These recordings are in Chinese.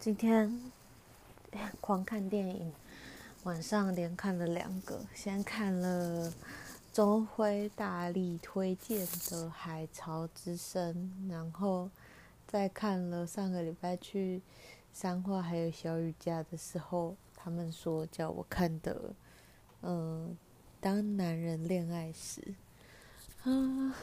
今天狂看电影，晚上连看了两个，先看了周辉大力推荐的《海潮之声》，然后再看了上个礼拜去三化还有小雨家的时候，他们说叫我看的，嗯、呃，当男人恋爱时，啊。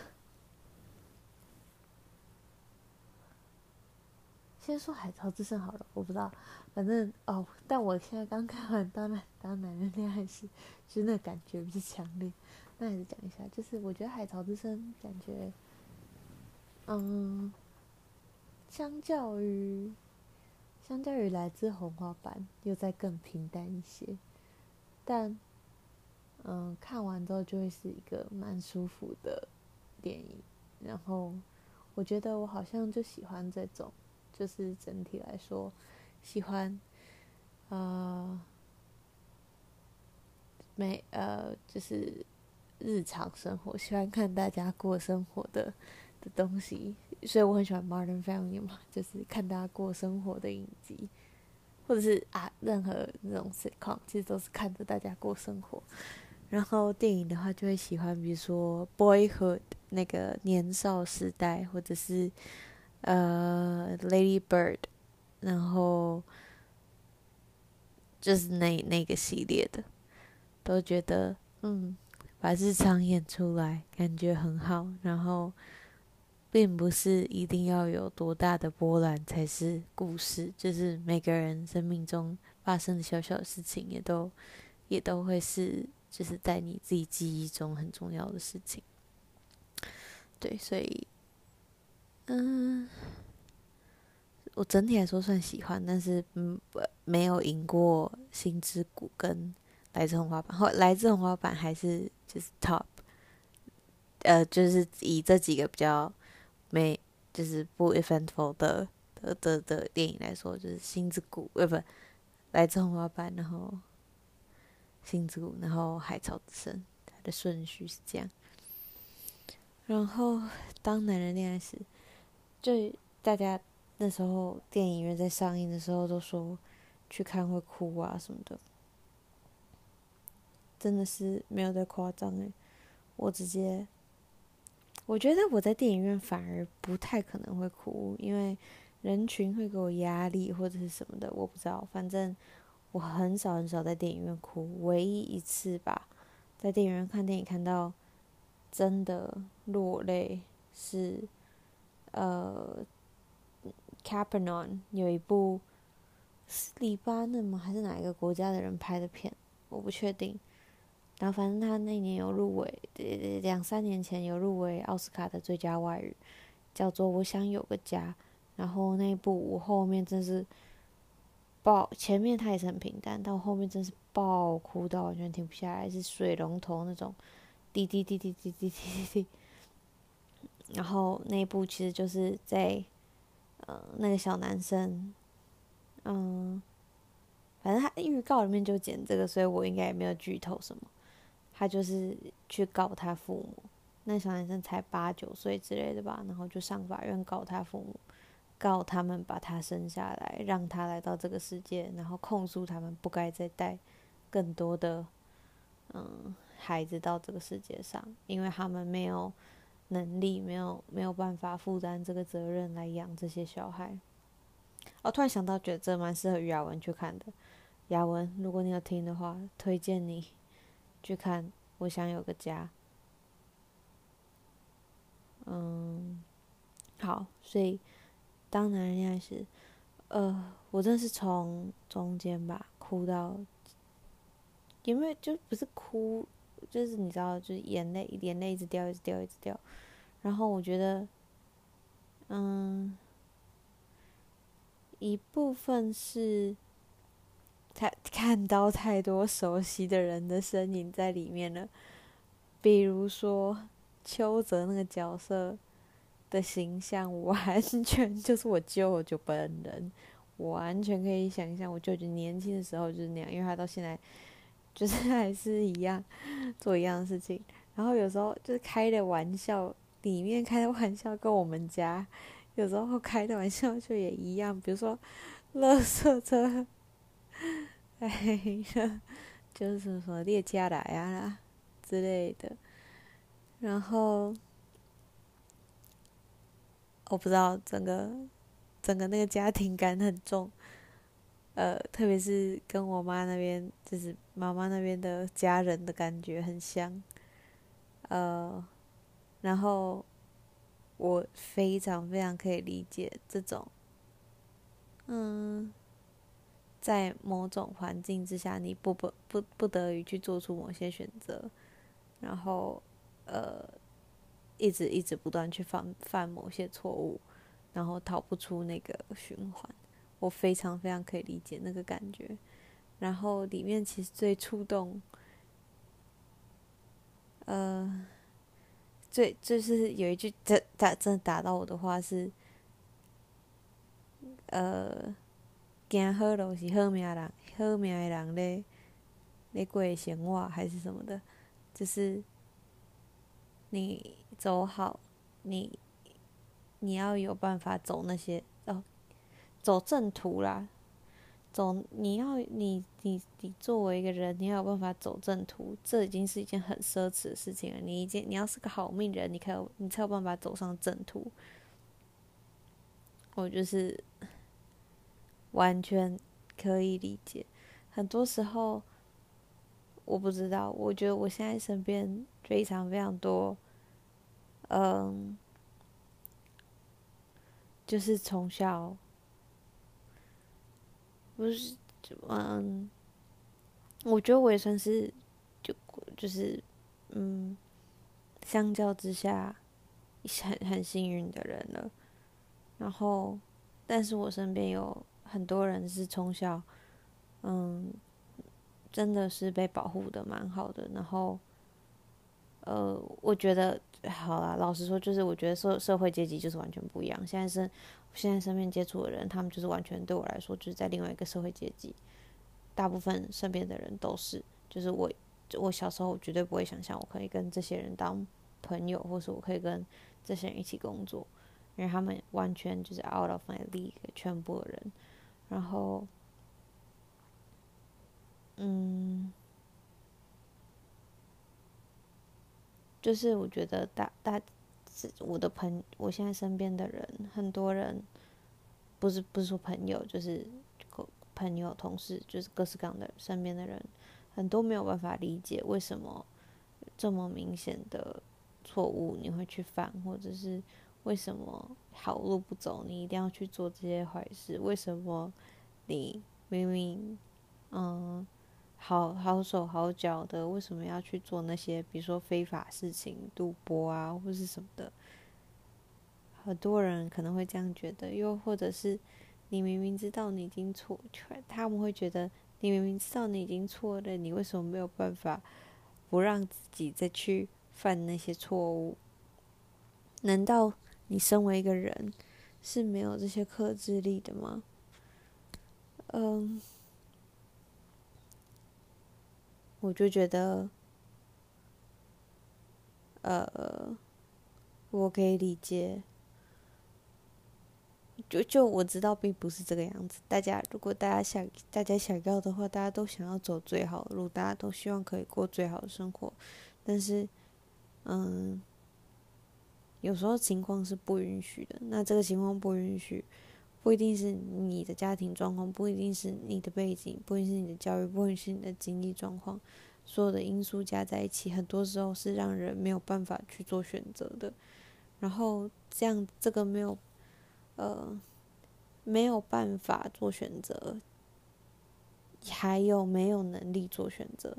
先说《海潮之声》好了，我不知道，反正哦，但我现在刚看完《当男当男人恋爱时》，其实那感觉不是强烈。那还是讲一下，就是我觉得《海潮之声》感觉，嗯，相较于相较于来自红花坂，又再更平淡一些。但，嗯，看完之后就会是一个蛮舒服的电影。然后，我觉得我好像就喜欢这种。就是整体来说，喜欢，呃，没呃，就是日常生活，喜欢看大家过生活的的东西，所以我很喜欢《Modern Family》嘛，就是看大家过生活的影集，或者是啊，任何那种 sitcom，其实都是看着大家过生活。然后电影的话，就会喜欢，比如说《Boyhood》那个年少时代，或者是。呃，Lady Bird，然后就是那那个系列的，都觉得嗯，把日常演出来感觉很好。然后，并不是一定要有多大的波澜才是故事，就是每个人生命中发生的小小的事情，也都也都会是就是在你自己记忆中很重要的事情。对，所以。嗯，我整体来说算喜欢，但是嗯，没有赢过《心之谷》跟《来自红花板》。后《来自红花板》还是就是 top，呃，就是以这几个比较没就是不 eventful 的的的的电影来说，就是《心之谷》呃不，《来自红花板》，然后《心之谷》，然后《海潮之声》，它的顺序是这样。然后当男人恋爱时。就大家那时候电影院在上映的时候都说去看会哭啊什么的，真的是没有在夸张诶，我直接，我觉得我在电影院反而不太可能会哭，因为人群会给我压力或者是什么的，我不知道。反正我很少很少在电影院哭，唯一一次吧，在电影院看电影看到真的落泪是。呃，Capernaum 有一部是黎巴嫩吗？还是哪一个国家的人拍的片？我不确定。然后反正他那年有入围，两三年前有入围奥斯卡的最佳外语，叫做《我想有个家》。然后那一部我后面真是爆，前面他也是很平淡，但我后面真是爆哭到完全停不下来，是水龙头那种滴滴滴滴滴滴滴滴滴。然后那一部其实就是在，呃，那个小男生，嗯，反正他预告里面就剪这个，所以我应该也没有剧透什么。他就是去告他父母，那小男生才八九岁之类的吧，然后就上法院告他父母，告他们把他生下来，让他来到这个世界，然后控诉他们不该再带更多的，嗯，孩子到这个世界上，因为他们没有。能力没有没有办法负担这个责任来养这些小孩。我、哦、突然想到，觉得这蛮适合于雅文去看的。雅文，如果你有听的话，推荐你去看《我想有个家》。嗯，好，所以当男人恋爱时，呃，我真的是从中间吧哭到，因为就不是哭。就是你知道，就是眼泪，眼泪一直掉，一直掉，一直掉。然后我觉得，嗯，一部分是，他看到太多熟悉的人的身影在里面了，比如说邱泽那个角色的形象，完全 就是我舅舅本人，我完全可以想象我舅舅年轻的时候就是那样，因为他到现在。就是 还是一样做一样的事情，然后有时候就是开的玩笑，里面开的玩笑跟我们家有时候开的玩笑就也一样。比如说垃圾车，哎呀，就是什么列家来啊啦之类的，然后我不知道整个整个那个家庭感很重，呃，特别是跟我妈那边，就是妈妈那边的家人的感觉很像，呃，然后。我非常非常可以理解这种，嗯，在某种环境之下，你不不不不得已去做出某些选择，然后呃，一直一直不断去犯犯某些错误，然后逃不出那个循环。我非常非常可以理解那个感觉。然后里面其实最触动，呃。最，就是有一句真打真的打到我的话是，呃，行好路是好命人，好命的人咧咧过生活还是什么的，就是你走好，你你要有办法走那些，走正途啦。走，你要你你你作为一个人，你要有办法走正途，这已经是一件很奢侈的事情了。你已经你要是个好命人，你可以你才有办法走上正途。我就是完全可以理解。很多时候，我不知道，我觉得我现在身边非常非常多，嗯，就是从小。不是，嗯，我觉得我也算是，就就是，嗯，相较之下，很很幸运的人了。然后，但是我身边有很多人是从小，嗯，真的是被保护的蛮好的。然后，呃，我觉得好啦，老实说，就是我觉得社社会阶级就是完全不一样。现在是。现在身边接触的人，他们就是完全对我来说，就是在另外一个社会阶级。大部分身边的人都是，就是我，我小时候绝对不会想象我可以跟这些人当朋友，或是我可以跟这些人一起工作，因为他们完全就是 out of my league，全部的人。然后，嗯，就是我觉得大大。我的朋，我现在身边的人，很多人，不是不是说朋友，就是朋友、同事，就是各式各样的身边的人，很多没有办法理解为什么这么明显的错误你会去犯，或者是为什么好路不走，你一定要去做这些坏事？为什么你明明嗯？好好手好脚的，为什么要去做那些，比如说非法事情、赌博啊，或是什么的？很多人可能会这样觉得，又或者是你明明知道你已经错，他们会觉得你明明知道你已经错了，你为什么没有办法不让自己再去犯那些错误？难道你身为一个人是没有这些克制力的吗？嗯。我就觉得，呃，我可以理解。就就我知道，并不是这个样子。大家如果大家想，大家想要的话，大家都想要走最好的路，大家都希望可以过最好的生活。但是，嗯，有时候情况是不允许的。那这个情况不允许。不一定是你的家庭状况，不一定是你的背景，不一定是你的教育，不一定是你的经济状况，所有的因素加在一起，很多时候是让人没有办法去做选择的。然后这样，这个没有，呃，没有办法做选择，还有没有能力做选择。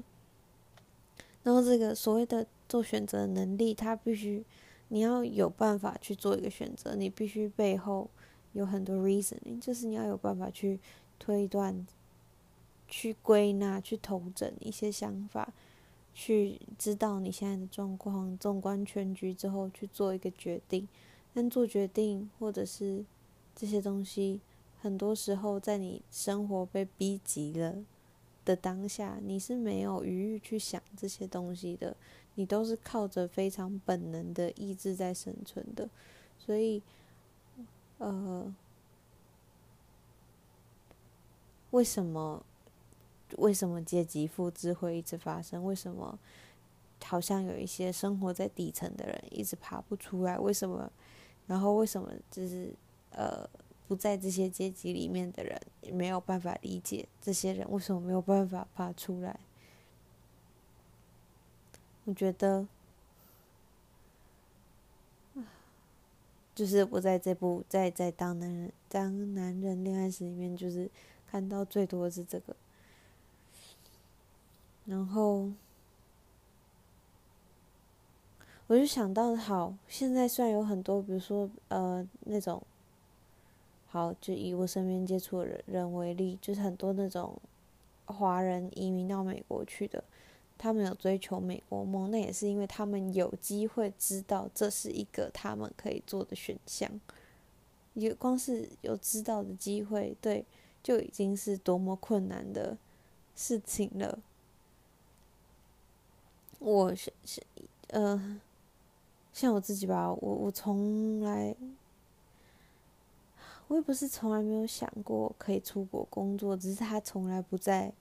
然后这个所谓的做选择的能力，它必须你要有办法去做一个选择，你必须背后。有很多 reasoning，就是你要有办法去推断、去归纳、去统整一些想法，去知道你现在的状况，纵观全局之后去做一个决定。但做决定或者是这些东西，很多时候在你生活被逼急了的当下，你是没有余裕去想这些东西的，你都是靠着非常本能的意志在生存的，所以。呃，为什么？为什么阶级复制会一直发生？为什么好像有一些生活在底层的人一直爬不出来？为什么？然后为什么就是呃不在这些阶级里面的人没有办法理解这些人为什么没有办法爬出来？我觉得，就是我在这部在在当男人当男人恋爱史里面，就是看到最多的是这个。然后，我就想到，好，现在虽然有很多，比如说，呃，那种，好，就以我身边接触的人人为例，就是很多那种华人移民到美国去的，他们有追求美国梦，那也是因为他们有机会知道这是一个他们可以做的选项，有光是有知道的机会，对，就已经是多么困难的事情了。我是是呃，像我自己吧，我我从来，我也不是从来没有想过可以出国工作，只是他从来不在，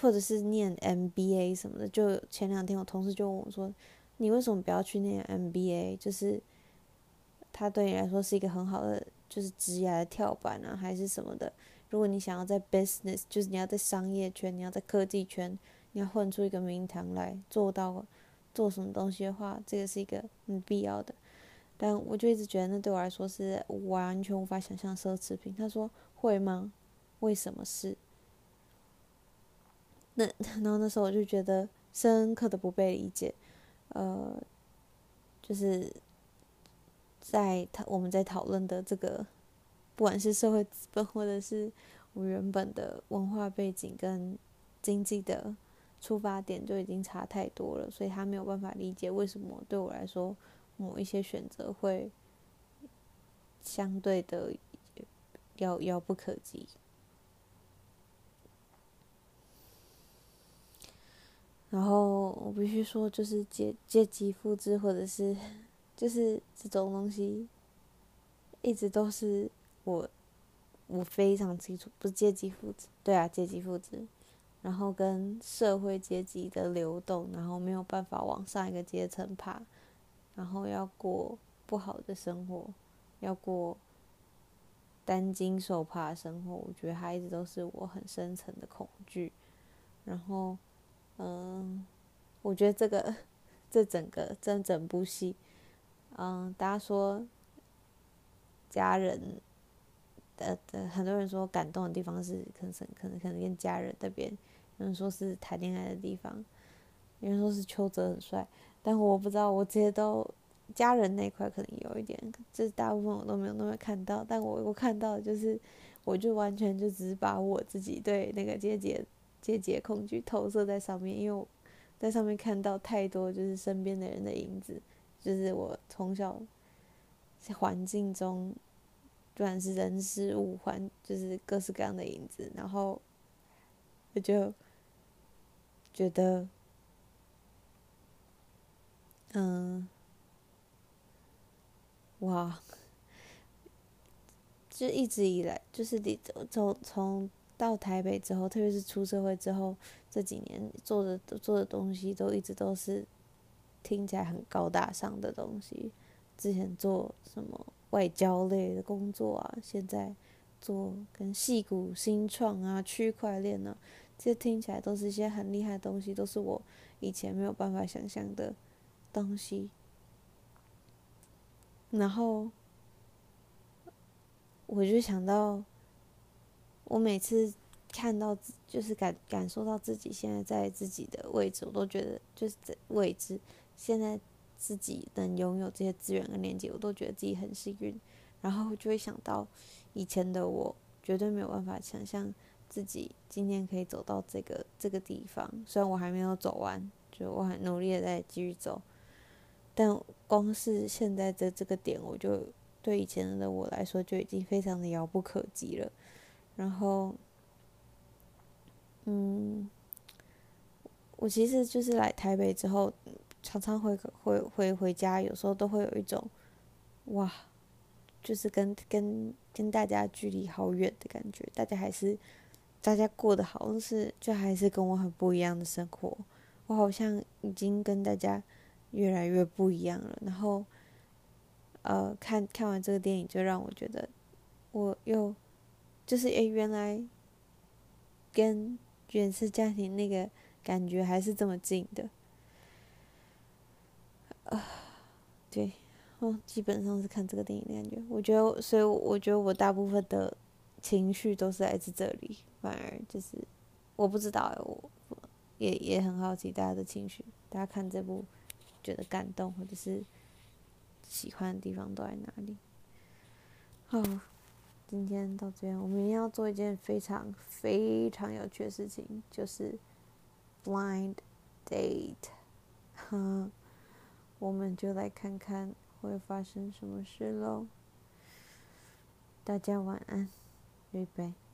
或者是念 MBA 什么的。就前两天我同事就问我说：“你为什么不要去念 MBA？就是他对你来说是一个很好的，就是职业的跳板啊，还是什么的？如果你想要在 business，就是你要在商业圈，你要在科技圈。”你要混出一个名堂来，做到做什么东西的话，这个是一个很必要的。但我就一直觉得，那对我来说是完全无法想象奢侈品。他说会吗？为什么是？那然后那时候我就觉得深刻的不被理解。呃，就是在他我们在讨论的这个，不管是社会资本或者是我原本的文化背景跟经济的。出发点就已经差太多了，所以他没有办法理解为什么对我来说某一些选择会相对的遥遥不可及。然后我必须说，就是阶阶级复制或者是就是这种东西，一直都是我我非常清楚，不是阶级复制，对啊，阶级复制。然后跟社会阶级的流动，然后没有办法往上一个阶层爬，然后要过不好的生活，要过担惊受怕的生活，我觉得它一直都是我很深层的恐惧。然后，嗯，我觉得这个 这整个这整部戏，嗯，大家说家人的的很多人说感动的地方是可能可能可能跟家人那边。有人说是谈恋爱的地方，有人说是邱泽很帅，但我不知道，我这些都家人那块可能有一点，这大部分我都没有那么看到，但我我看到的就是，我就完全就只是把我自己对那个姐姐阶级恐惧投射在上面，因为我在上面看到太多就是身边的人的影子，就是我从小在环境中，不管是人事物环，就是各式各样的影子，然后我就。觉得，嗯，哇，就一直以来，就是你从从到台北之后，特别是出社会之后，这几年做的做的东西，都一直都是听起来很高大上的东西。之前做什么外交类的工作啊，现在做跟戏骨新创啊、区块链呢。这听起来都是一些很厉害的东西，都是我以前没有办法想象的东西。然后，我就想到，我每次看到，就是感感受到自己现在在自己的位置，我都觉得就是这位置，现在自己能拥有这些资源跟连接，我都觉得自己很幸运。然后就会想到，以前的我绝对没有办法想象。自己今天可以走到这个这个地方，虽然我还没有走完，就我很努力的在继续走，但光是现在的这个点，我就对以前的我来说就已经非常的遥不可及了。然后，嗯，我其实就是来台北之后，常常回回回回家，有时候都会有一种，哇，就是跟跟跟大家距离好远的感觉，大家还是大家过得好像是就还是跟我很不一样的生活，我好像已经跟大家越来越不一样了。然后，呃，看看完这个电影，就让我觉得我又就是诶，原来跟原生家庭那个感觉还是这么近的，啊，对。哦，基本上是看这个电影的感觉。我觉得，所以我觉得我大部分的情绪都是来自这里。反而就是，我不知道，我也也很好奇大家的情绪。大家看这部觉得感动或者是喜欢的地方都在哪里？哦，今天到这边，我们明天要做一件非常非常有趣的事情，就是 blind date。哈，我们就来看看。会发生什么事喽？大家晚安，拜拜。